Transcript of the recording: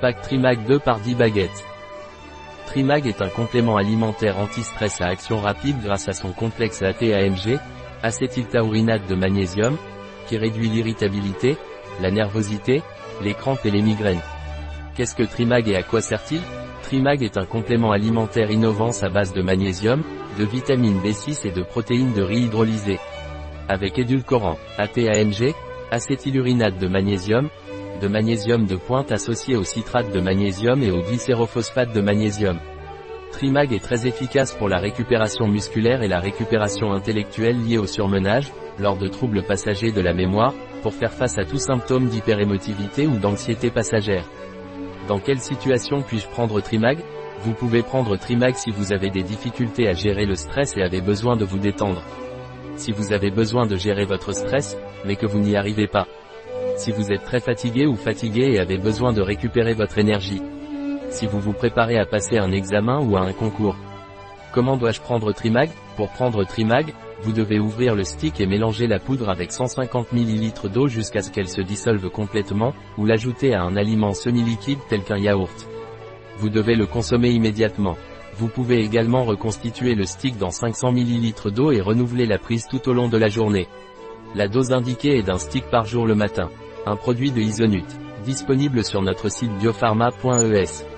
Pack Trimag 2 par 10 baguettes. Trimag est un complément alimentaire anti-stress à action rapide grâce à son complexe AT-AMG, acétyltaurinate de magnésium, qui réduit l'irritabilité, la nervosité, les crampes et les migraines. Qu'est-ce que Trimag et à quoi sert-il? Trimag est un complément alimentaire innovant à base de magnésium, de vitamine B6 et de protéines de riz hydrolysées. Avec édulcorant, AT-AMG, acétylurinate de magnésium, de magnésium de pointe associé au citrate de magnésium et au glycérophosphate de magnésium. Trimag est très efficace pour la récupération musculaire et la récupération intellectuelle liée au surmenage, lors de troubles passagers de la mémoire, pour faire face à tout symptôme d'hyperémotivité ou d'anxiété passagère. Dans quelle situation puis-je prendre Trimag? Vous pouvez prendre Trimag si vous avez des difficultés à gérer le stress et avez besoin de vous détendre. Si vous avez besoin de gérer votre stress, mais que vous n'y arrivez pas. Si vous êtes très fatigué ou fatigué et avez besoin de récupérer votre énergie. Si vous vous préparez à passer un examen ou à un concours. Comment dois-je prendre Trimag? Pour prendre Trimag, vous devez ouvrir le stick et mélanger la poudre avec 150 ml d'eau jusqu'à ce qu'elle se dissolve complètement, ou l'ajouter à un aliment semi-liquide tel qu'un yaourt. Vous devez le consommer immédiatement. Vous pouvez également reconstituer le stick dans 500 ml d'eau et renouveler la prise tout au long de la journée. La dose indiquée est d'un stick par jour le matin. Un produit de Isonut. Disponible sur notre site biopharma.es.